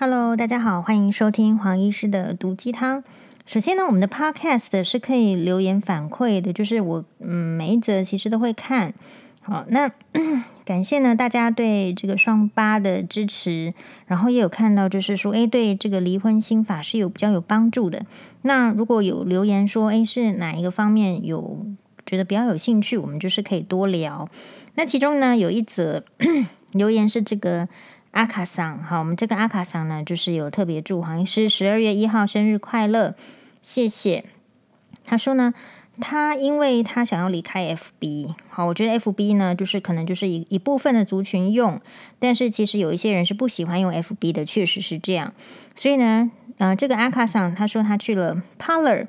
Hello，大家好，欢迎收听黄医师的毒鸡汤。首先呢，我们的 Podcast 是可以留言反馈的，就是我嗯每一则其实都会看。好，那 感谢呢大家对这个双八的支持，然后也有看到就是说，诶，对这个离婚心法是有比较有帮助的。那如果有留言说，诶，是哪一个方面有觉得比较有兴趣，我们就是可以多聊。那其中呢有一则 留言是这个。阿卡桑，好，我们这个阿卡桑呢，就是有特别祝黄医师十二月一号生日快乐，谢谢。他说呢，他因为他想要离开 FB，好，我觉得 FB 呢，就是可能就是一一部分的族群用，但是其实有一些人是不喜欢用 FB 的，确实是这样。所以呢，呃，这个阿卡桑他说他去了 Parler，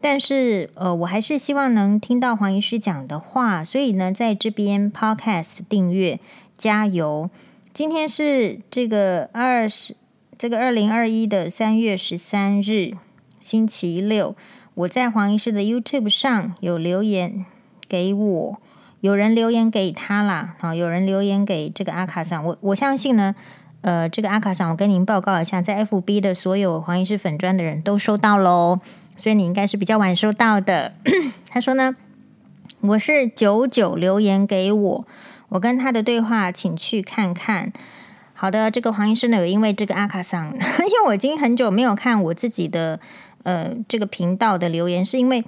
但是呃，我还是希望能听到黄医师讲的话，所以呢，在这边 Podcast 订阅，加油。今天是这个二十，这个二零二一的三月十三日，星期六。我在黄医师的 YouTube 上有留言给我，有人留言给他啦，好，有人留言给这个阿卡桑。我我相信呢，呃，这个阿卡桑，我跟您报告一下，在 FB 的所有黄医师粉专的人都收到喽，所以你应该是比较晚收到的。他说呢，我是九九留言给我。我跟他的对话，请去看看。好的，这个黄医生呢，有因为这个阿卡桑，因为我已经很久没有看我自己的呃这个频道的留言，是因为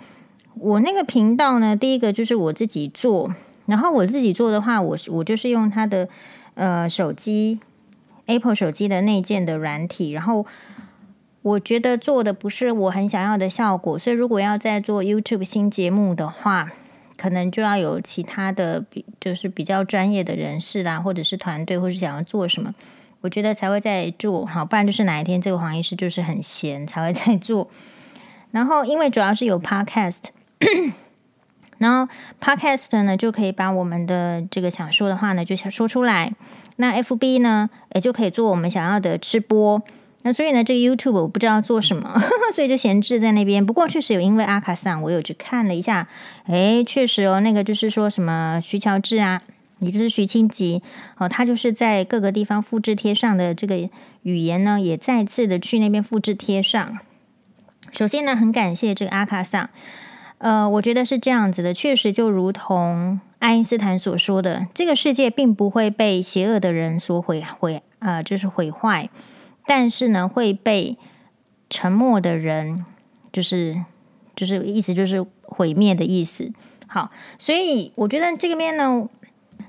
我那个频道呢，第一个就是我自己做，然后我自己做的话，我是我就是用他的呃手机 Apple 手机的内建的软体，然后我觉得做的不是我很想要的效果，所以如果要再做 YouTube 新节目的话。可能就要有其他的比，就是比较专业的人士啦，或者是团队，或是想要做什么，我觉得才会在做好，不然就是哪一天这个黄医师就是很闲才会在做。然后，因为主要是有 podcast，然后 podcast 呢就可以把我们的这个想说的话呢就想说出来，那 FB 呢也就可以做我们想要的吃播。那所以呢，这个 YouTube 我不知道做什么，所以就闲置在那边。不过确实有，因为阿卡桑，我有去看了一下，诶，确实哦，那个就是说什么徐乔治啊，也就是徐清吉哦，他就是在各个地方复制贴上的这个语言呢，也再次的去那边复制贴上。首先呢，很感谢这个阿卡桑，呃，我觉得是这样子的，确实就如同爱因斯坦所说的，这个世界并不会被邪恶的人所毁毁，呃，就是毁坏。但是呢，会被沉默的人，就是就是意思就是毁灭的意思。好，所以我觉得这个边呢，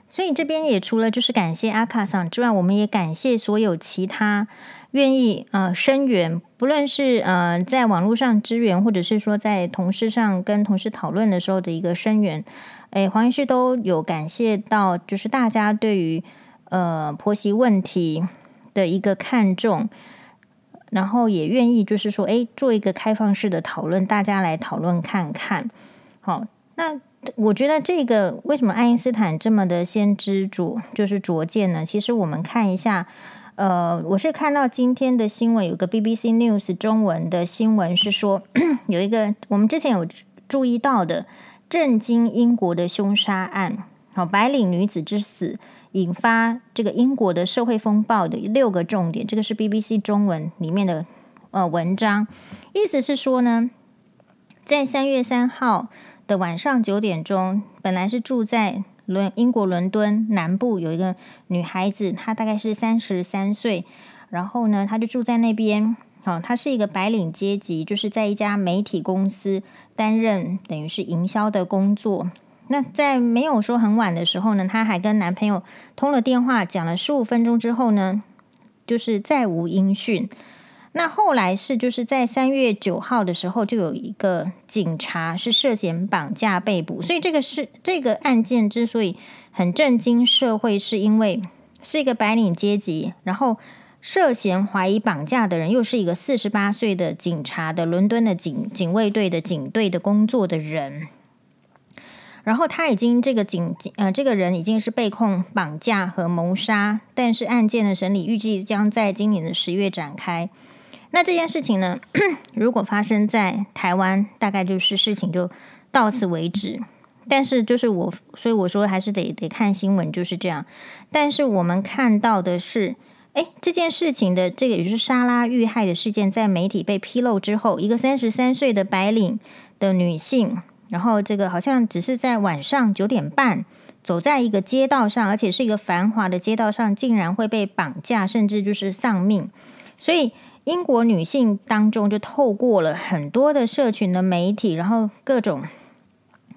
所以这边也除了就是感谢阿卡桑之外，我们也感谢所有其他愿意呃声援，不论是呃在网络上支援，或者是说在同事上跟同事讨论的时候的一个声援。诶，黄医师都有感谢到，就是大家对于呃婆媳问题。的一个看重，然后也愿意就是说，哎，做一个开放式的讨论，大家来讨论看看。好，那我觉得这个为什么爱因斯坦这么的先知主，就是拙见呢？其实我们看一下，呃，我是看到今天的新闻，有个 BBC News 中文的新闻是说，有一个我们之前有注意到的震惊英国的凶杀案，好，白领女子之死。引发这个英国的社会风暴的六个重点，这个是 BBC 中文里面的呃文章，意思是说呢，在三月三号的晚上九点钟，本来是住在伦英国伦敦南部有一个女孩子，她大概是三十三岁，然后呢，她就住在那边，哦，她是一个白领阶级，就是在一家媒体公司担任等于是营销的工作。那在没有说很晚的时候呢，她还跟男朋友通了电话，讲了十五分钟之后呢，就是再无音讯。那后来是就是在三月九号的时候，就有一个警察是涉嫌绑架被捕。所以这个是这个案件之所以很震惊社会，是因为是一个白领阶级，然后涉嫌怀疑绑架的人又是一个四十八岁的警察的伦敦的警警卫队的警队的工作的人。然后他已经这个警呃这个人已经是被控绑架和谋杀，但是案件的审理预计将在今年的十月展开。那这件事情呢，如果发生在台湾，大概就是事情就到此为止。但是就是我，所以我说还是得得看新闻就是这样。但是我们看到的是，诶，这件事情的这个也就是莎拉遇害的事件，在媒体被披露之后，一个三十三岁的白领的女性，然后这个好像只是在晚上九点半走在一个街道上，而且是一个繁华的街道上，竟然会被绑架，甚至就是丧命。所以英国女性当中就透过了很多的社群的媒体，然后各种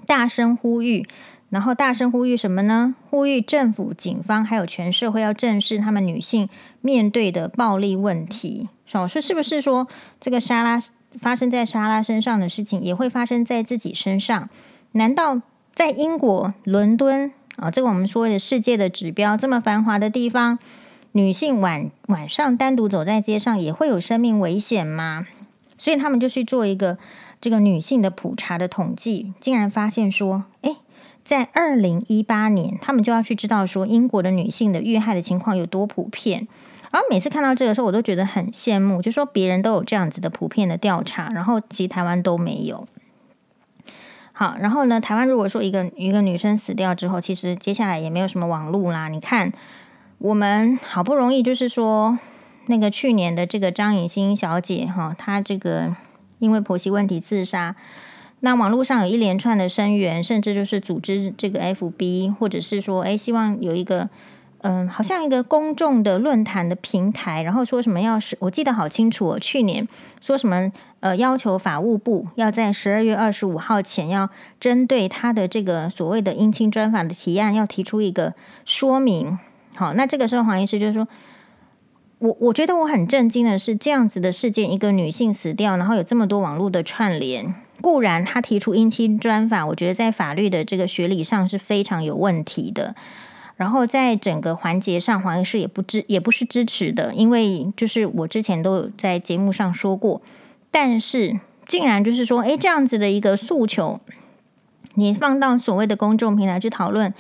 大声呼吁。然后大声呼吁什么呢？呼吁政府、警方还有全社会要正视他们女性面对的暴力问题。说是不是说这个莎拉发生在莎拉身上的事情，也会发生在自己身上？难道在英国伦敦啊，这个我们说的世界的指标这么繁华的地方，女性晚晚上单独走在街上也会有生命危险吗？所以他们就去做一个这个女性的普查的统计，竟然发现说，哎。在二零一八年，他们就要去知道说英国的女性的遇害的情况有多普遍。然后每次看到这个时候，我都觉得很羡慕，就说别人都有这样子的普遍的调查，然后其实台湾都没有。好，然后呢，台湾如果说一个一个女生死掉之后，其实接下来也没有什么网路啦。你看，我们好不容易就是说那个去年的这个张颖欣小姐哈，她这个因为婆媳问题自杀。那网络上有一连串的声援，甚至就是组织这个 FB，或者是说，哎，希望有一个，嗯，好像一个公众的论坛的平台，然后说什么要是，我记得好清楚，去年说什么，呃，要求法务部要在十二月二十五号前，要针对他的这个所谓的姻亲专法的提案，要提出一个说明。好，那这个时候黄医师就是说，我我觉得我很震惊的是，这样子的事件，一个女性死掉，然后有这么多网络的串联。固然，他提出姻亲专法，我觉得在法律的这个学理上是非常有问题的。然后在整个环节上，黄医师也不支，也不是支持的，因为就是我之前都有在节目上说过。但是，竟然就是说，诶，这样子的一个诉求，你放到所谓的公众平台去讨论，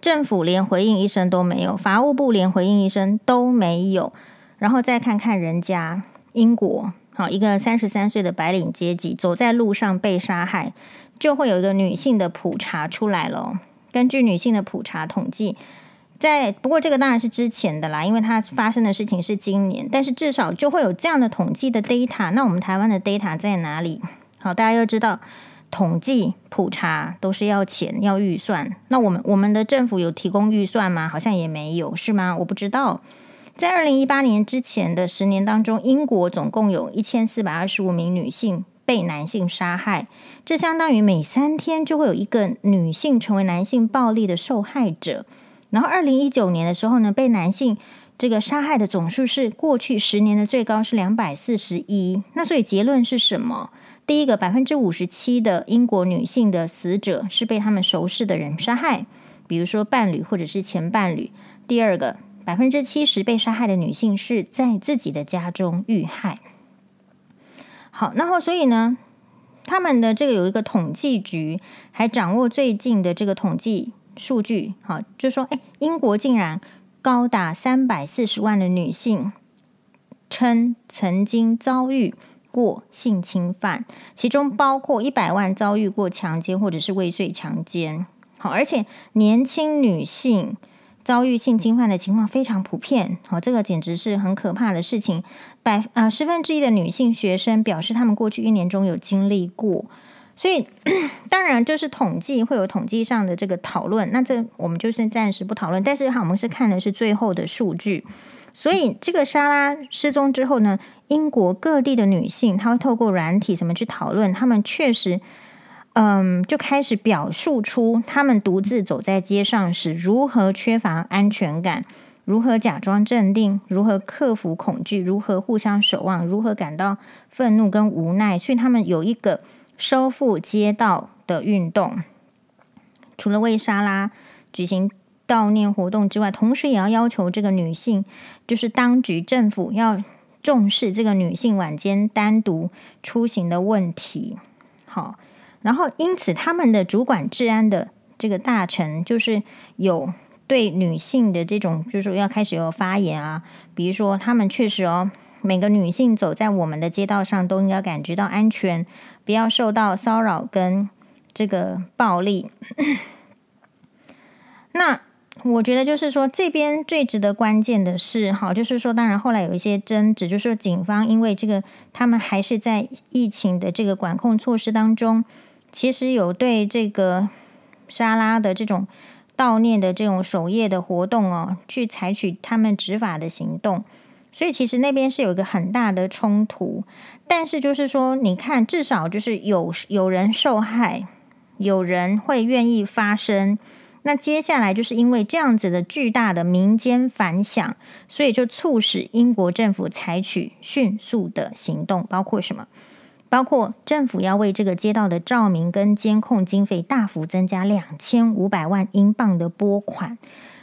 政府连回应一声都没有，法务部连回应一声都没有，然后再看看人家英国。好，一个三十三岁的白领阶级走在路上被杀害，就会有一个女性的普查出来了。根据女性的普查统计，在不过这个当然是之前的啦，因为它发生的事情是今年，但是至少就会有这样的统计的 data。那我们台湾的 data 在哪里？好，大家要知道，统计普查都是要钱要预算。那我们我们的政府有提供预算吗？好像也没有，是吗？我不知道。在二零一八年之前的十年当中，英国总共有一千四百二十五名女性被男性杀害，这相当于每三天就会有一个女性成为男性暴力的受害者。然后二零一九年的时候呢，被男性这个杀害的总数是过去十年的最高是两百四十一。那所以结论是什么？第一个，百分之五十七的英国女性的死者是被他们熟识的人杀害，比如说伴侣或者是前伴侣。第二个。百分之七十被杀害的女性是在自己的家中遇害。好，然后所以呢，他们的这个有一个统计局还掌握最近的这个统计数据。好，就说，哎，英国竟然高达三百四十万的女性称曾经遭遇过性侵犯，其中包括一百万遭遇过强奸或者是未遂强奸。好，而且年轻女性。遭遇性侵犯的情况非常普遍，好，这个简直是很可怕的事情。百啊十分之一的女性学生表示，她们过去一年中有经历过。所以 当然就是统计会有统计上的这个讨论，那这我们就是暂时不讨论。但是哈，我们是看的是最后的数据。所以这个莎拉失踪之后呢，英国各地的女性，她会透过软体什么去讨论，她们确实。嗯，就开始表述出她们独自走在街上时如何缺乏安全感，如何假装镇定，如何克服恐惧，如何互相守望，如何感到愤怒跟无奈。所以他们有一个收复街道的运动，除了为莎拉举行悼念活动之外，同时也要要求这个女性，就是当局政府要重视这个女性晚间单独出行的问题。好。然后，因此，他们的主管治安的这个大臣，就是有对女性的这种，就是要开始有发言啊。比如说，他们确实哦，每个女性走在我们的街道上，都应该感觉到安全，不要受到骚扰跟这个暴力。那我觉得就是说，这边最值得关键的是，好，就是说，当然后来有一些争执，就是说，警方因为这个，他们还是在疫情的这个管控措施当中，其实有对这个沙拉的这种悼念的这种守夜的活动哦，去采取他们执法的行动，所以其实那边是有一个很大的冲突。但是就是说，你看，至少就是有有人受害，有人会愿意发声。那接下来就是因为这样子的巨大的民间反响，所以就促使英国政府采取迅速的行动，包括什么？包括政府要为这个街道的照明跟监控经费大幅增加两千五百万英镑的拨款，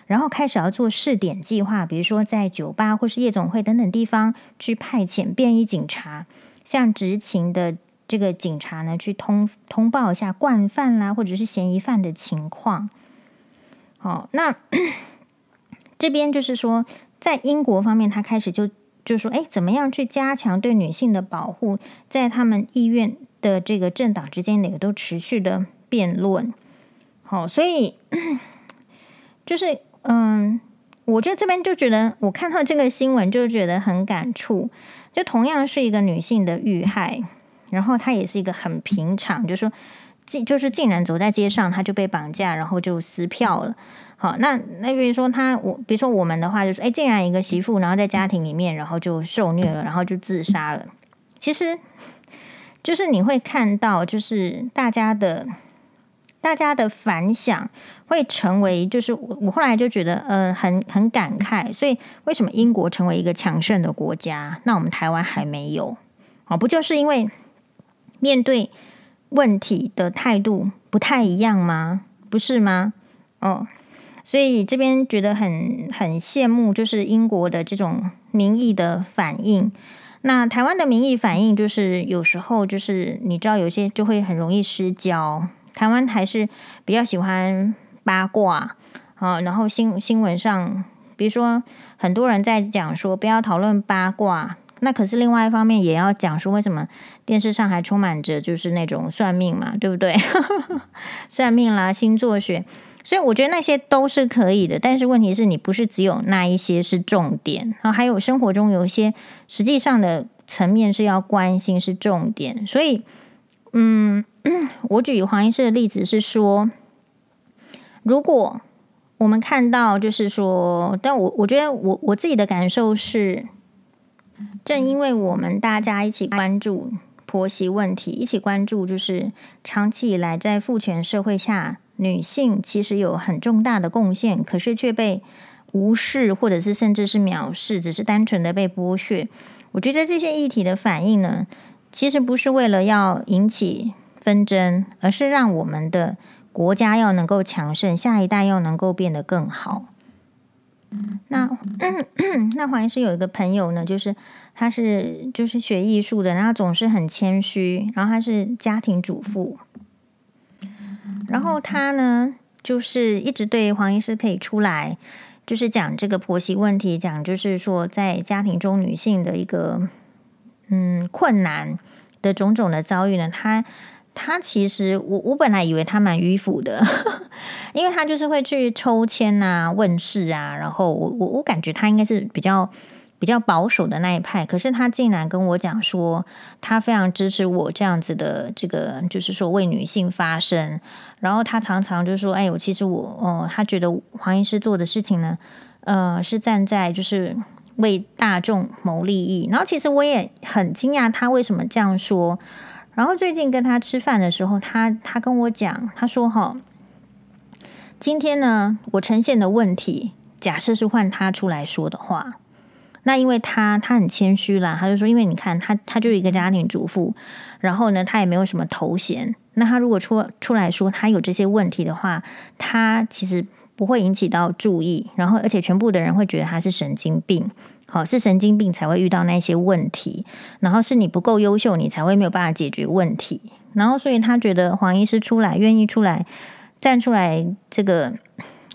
然后开始要做试点计划，比如说在酒吧或是夜总会等等地方去派遣便衣警察，向执勤的这个警察呢去通通报一下惯犯啦或者是嫌疑犯的情况。好，那 这边就是说，在英国方面，他开始就就说，哎，怎么样去加强对女性的保护？在他们意愿的这个政党之间，也都持续的辩论。好，所以 就是，嗯，我觉得这边就觉得，我看到这个新闻就觉得很感触。就同样是一个女性的遇害，然后她也是一个很平常，就是说。竟就是竟然走在街上，她就被绑架，然后就撕票了。好，那那比如说他，我比如说我们的话，就是哎，竟然一个媳妇，然后在家庭里面，然后就受虐了，然后就自杀了。其实，就是你会看到，就是大家的大家的反响会成为，就是我我后来就觉得，嗯、呃，很很感慨。所以，为什么英国成为一个强盛的国家，那我们台湾还没有？哦，不就是因为面对。问题的态度不太一样吗？不是吗？哦，所以这边觉得很很羡慕，就是英国的这种民意的反应。那台湾的民意反应，就是有时候就是你知道，有些就会很容易失焦。台湾还是比较喜欢八卦啊，然后新新闻上，比如说很多人在讲说不要讨论八卦。那可是另外一方面，也要讲说为什么电视上还充满着就是那种算命嘛，对不对？算命啦，星座学，所以我觉得那些都是可以的。但是问题是你不是只有那一些是重点，然后还有生活中有一些实际上的层面是要关心是重点。所以，嗯，我举黄医师的例子是说，如果我们看到就是说，但我我觉得我我自己的感受是。正因为我们大家一起关注婆媳问题，一起关注，就是长期以来在父权社会下，女性其实有很重大的贡献，可是却被无视，或者是甚至是藐视，只是单纯的被剥削。我觉得这些议题的反应呢，其实不是为了要引起纷争，而是让我们的国家要能够强盛，下一代要能够变得更好。那 那黄医师有一个朋友呢，就是他是就是学艺术的，然后总是很谦虚，然后他是家庭主妇，然后他呢就是一直对黄医师可以出来，就是讲这个婆媳问题，讲就是说在家庭中女性的一个嗯困难的种种的遭遇呢，他。他其实，我我本来以为他蛮迂腐的，因为他就是会去抽签啊、问事啊，然后我我我感觉他应该是比较比较保守的那一派。可是他竟然跟我讲说，他非常支持我这样子的这个，就是说为女性发声。然后他常常就说：“哎，我其实我哦，他觉得黄医师做的事情呢，呃，是站在就是为大众谋利益。”然后其实我也很惊讶，他为什么这样说。然后最近跟他吃饭的时候，他他跟我讲，他说：“哈，今天呢，我呈现的问题，假设是换他出来说的话，那因为他他很谦虚啦，他就说，因为你看他他就是一个家庭主妇，然后呢，他也没有什么头衔，那他如果出出来说他有这些问题的话，他其实不会引起到注意，然后而且全部的人会觉得他是神经病。”好，是神经病才会遇到那些问题，然后是你不够优秀，你才会没有办法解决问题。然后，所以他觉得黄医师出来，愿意出来站出来，这个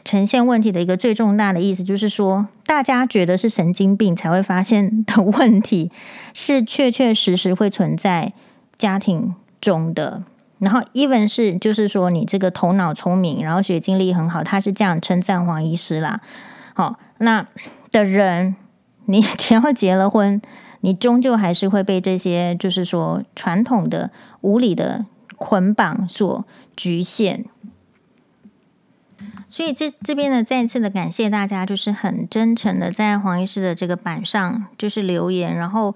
呈现问题的一个最重大的意思，就是说，大家觉得是神经病才会发现的问题，是确确实实会存在家庭中的。然后 even 是就是说你这个头脑聪明，然后学经历很好，他是这样称赞黄医师啦。好，那的人，你 只要结了婚，你终究还是会被这些就是说传统的无理的捆绑所局限。所以这这边呢，再次的感谢大家，就是很真诚的在黄医师的这个板上就是留言，然后。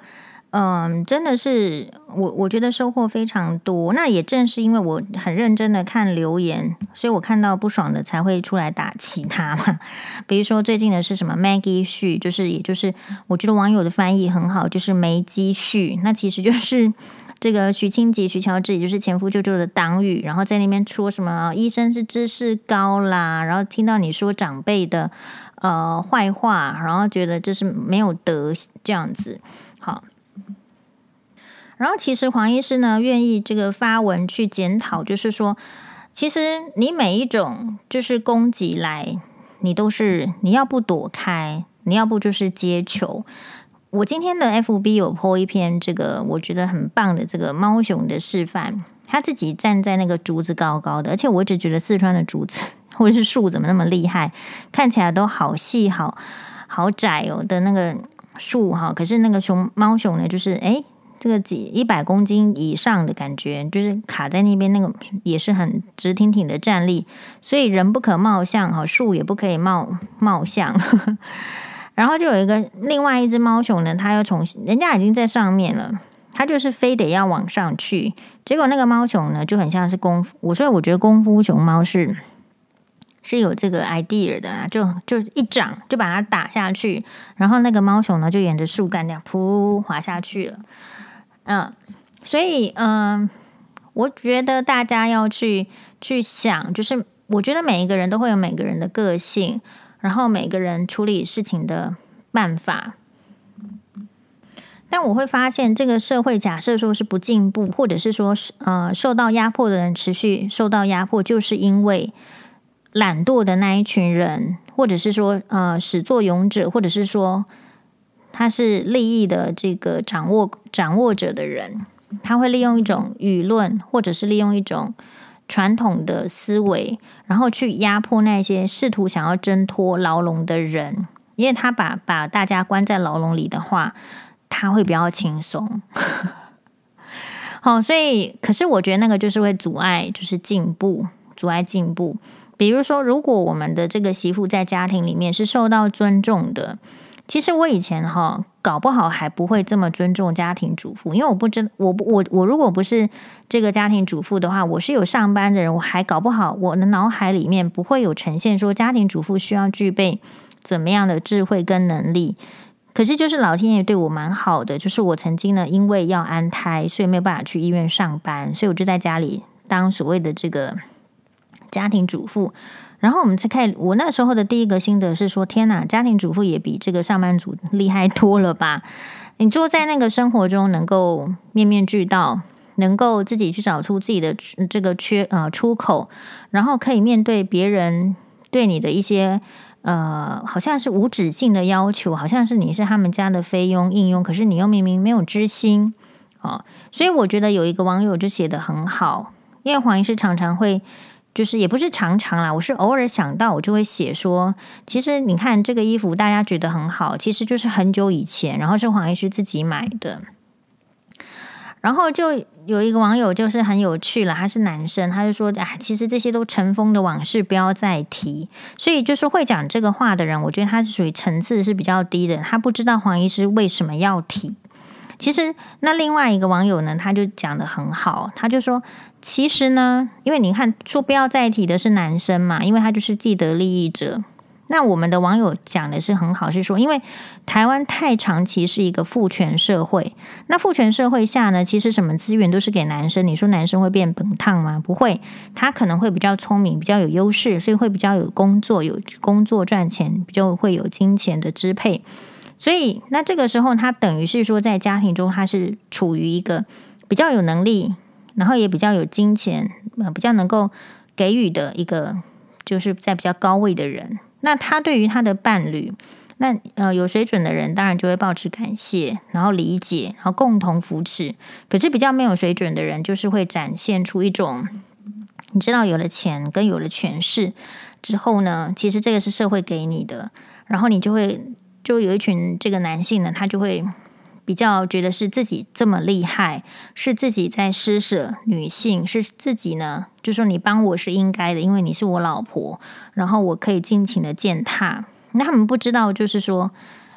嗯，真的是我，我觉得收获非常多。那也正是因为我很认真的看留言，所以我看到不爽的才会出来打其他嘛。比如说最近的是什么 Maggie 续，就是也就是我觉得网友的翻译很好，就是没积蓄。那其实就是这个徐清吉、徐乔治，也就是前夫舅舅的党羽，然后在那边说什么医生是知识高啦，然后听到你说长辈的呃坏话，然后觉得就是没有德这样子。好。然后，其实黄医师呢，愿意这个发文去检讨，就是说，其实你每一种就是攻击来，你都是你要不躲开，你要不就是接球。我今天的 FB 有 po 一篇这个我觉得很棒的这个猫熊的示范，他自己站在那个竹子高高的，而且我一直觉得四川的竹子 或者是树怎么那么厉害，看起来都好细、好好窄哦的那个树哈，可是那个熊猫熊呢，就是诶。这个几一百公斤以上的感觉，就是卡在那边，那个也是很直挺挺的站立，所以人不可貌相哈，树也不可以貌貌相。然后就有一个另外一只猫熊呢，它又从人家已经在上面了，它就是非得要往上去。结果那个猫熊呢，就很像是功夫，我所以我觉得功夫熊猫是是有这个 idea 的啊，就就一掌就把它打下去，然后那个猫熊呢就沿着树干这样噗滑下去了。嗯，所以嗯，我觉得大家要去去想，就是我觉得每一个人都会有每个人的个性，然后每个人处理事情的办法。但我会发现，这个社会假设说是不进步，或者是说呃受到压迫的人持续受到压迫，就是因为懒惰的那一群人，或者是说呃始作俑者，或者是说。他是利益的这个掌握掌握者的人，他会利用一种舆论，或者是利用一种传统的思维，然后去压迫那些试图想要挣脱牢笼的人。因为他把把大家关在牢笼里的话，他会比较轻松。好，所以可是我觉得那个就是会阻碍，就是进步，阻碍进步。比如说，如果我们的这个媳妇在家庭里面是受到尊重的。其实我以前哈搞不好还不会这么尊重家庭主妇，因为我不知我我我如果不是这个家庭主妇的话，我是有上班的人，我还搞不好我的脑海里面不会有呈现说家庭主妇需要具备怎么样的智慧跟能力。可是就是老天爷对我蛮好的，就是我曾经呢因为要安胎，所以没有办法去医院上班，所以我就在家里当所谓的这个家庭主妇。然后我们再看，我那时候的第一个心得是说：天哪，家庭主妇也比这个上班族厉害多了吧？你就在那个生活中能够面面俱到，能够自己去找出自己的这个缺呃出口，然后可以面对别人对你的一些呃好像是无止境的要求，好像是你是他们家的菲佣应佣，可是你又明明没有知心啊、所以我觉得有一个网友就写得很好，因为黄医师常常会。就是也不是常常啦，我是偶尔想到，我就会写说，其实你看这个衣服，大家觉得很好，其实就是很久以前，然后是黄医师自己买的。然后就有一个网友就是很有趣了，他是男生，他就说，啊，其实这些都尘封的往事，不要再提。所以就是会讲这个话的人，我觉得他是属于层次是比较低的，他不知道黄医师为什么要提。其实，那另外一个网友呢，他就讲得很好，他就说，其实呢，因为你看说不要再提的是男生嘛，因为他就是既得利益者。那我们的网友讲的是很好，是说，因为台湾太长期是一个父权社会，那父权社会下呢，其实什么资源都是给男生。你说男生会变本烫吗？不会，他可能会比较聪明，比较有优势，所以会比较有工作，有工作赚钱，比较会有金钱的支配。所以，那这个时候，他等于是说，在家庭中，他是处于一个比较有能力，然后也比较有金钱，呃，比较能够给予的一个，就是在比较高位的人。那他对于他的伴侣，那呃，有水准的人当然就会抱持感谢，然后理解，然后共同扶持。可是比较没有水准的人，就是会展现出一种，你知道，有了钱跟有了权势之后呢，其实这个是社会给你的，然后你就会就有一群这个男性呢，他就会。比较觉得是自己这么厉害，是自己在施舍女性，是自己呢，就说你帮我是应该的，因为你是我老婆，然后我可以尽情的践踏。那他们不知道，就是说，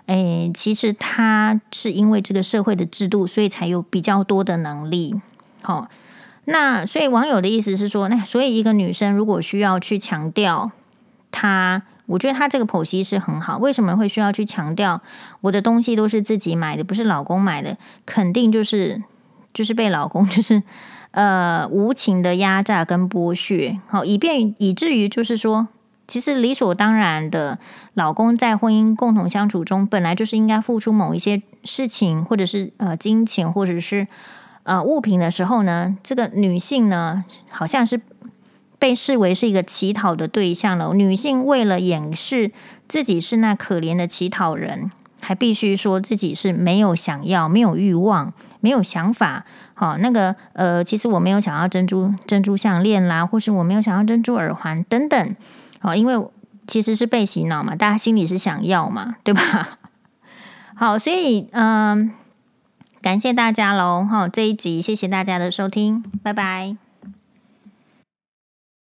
诶，其实他是因为这个社会的制度，所以才有比较多的能力。好，那所以网友的意思是说，那所以一个女生如果需要去强调她。我觉得他这个剖析是很好。为什么会需要去强调我的东西都是自己买的，不是老公买的？肯定就是就是被老公 就是呃无情的压榨跟剥削，好，以便以至于就是说，其实理所当然的，老公在婚姻共同相处中，本来就是应该付出某一些事情，或者是呃金钱，或者是呃物品的时候呢，这个女性呢，好像是。被视为是一个乞讨的对象了。女性为了掩饰自己是那可怜的乞讨人，还必须说自己是没有想要、没有欲望、没有想法。好，那个呃，其实我没有想要珍珠珍珠项链啦，或是我没有想要珍珠耳环等等。好，因为其实是被洗脑嘛，大家心里是想要嘛，对吧？好，所以嗯、感谢大家喽。好，这一集谢谢大家的收听，拜拜。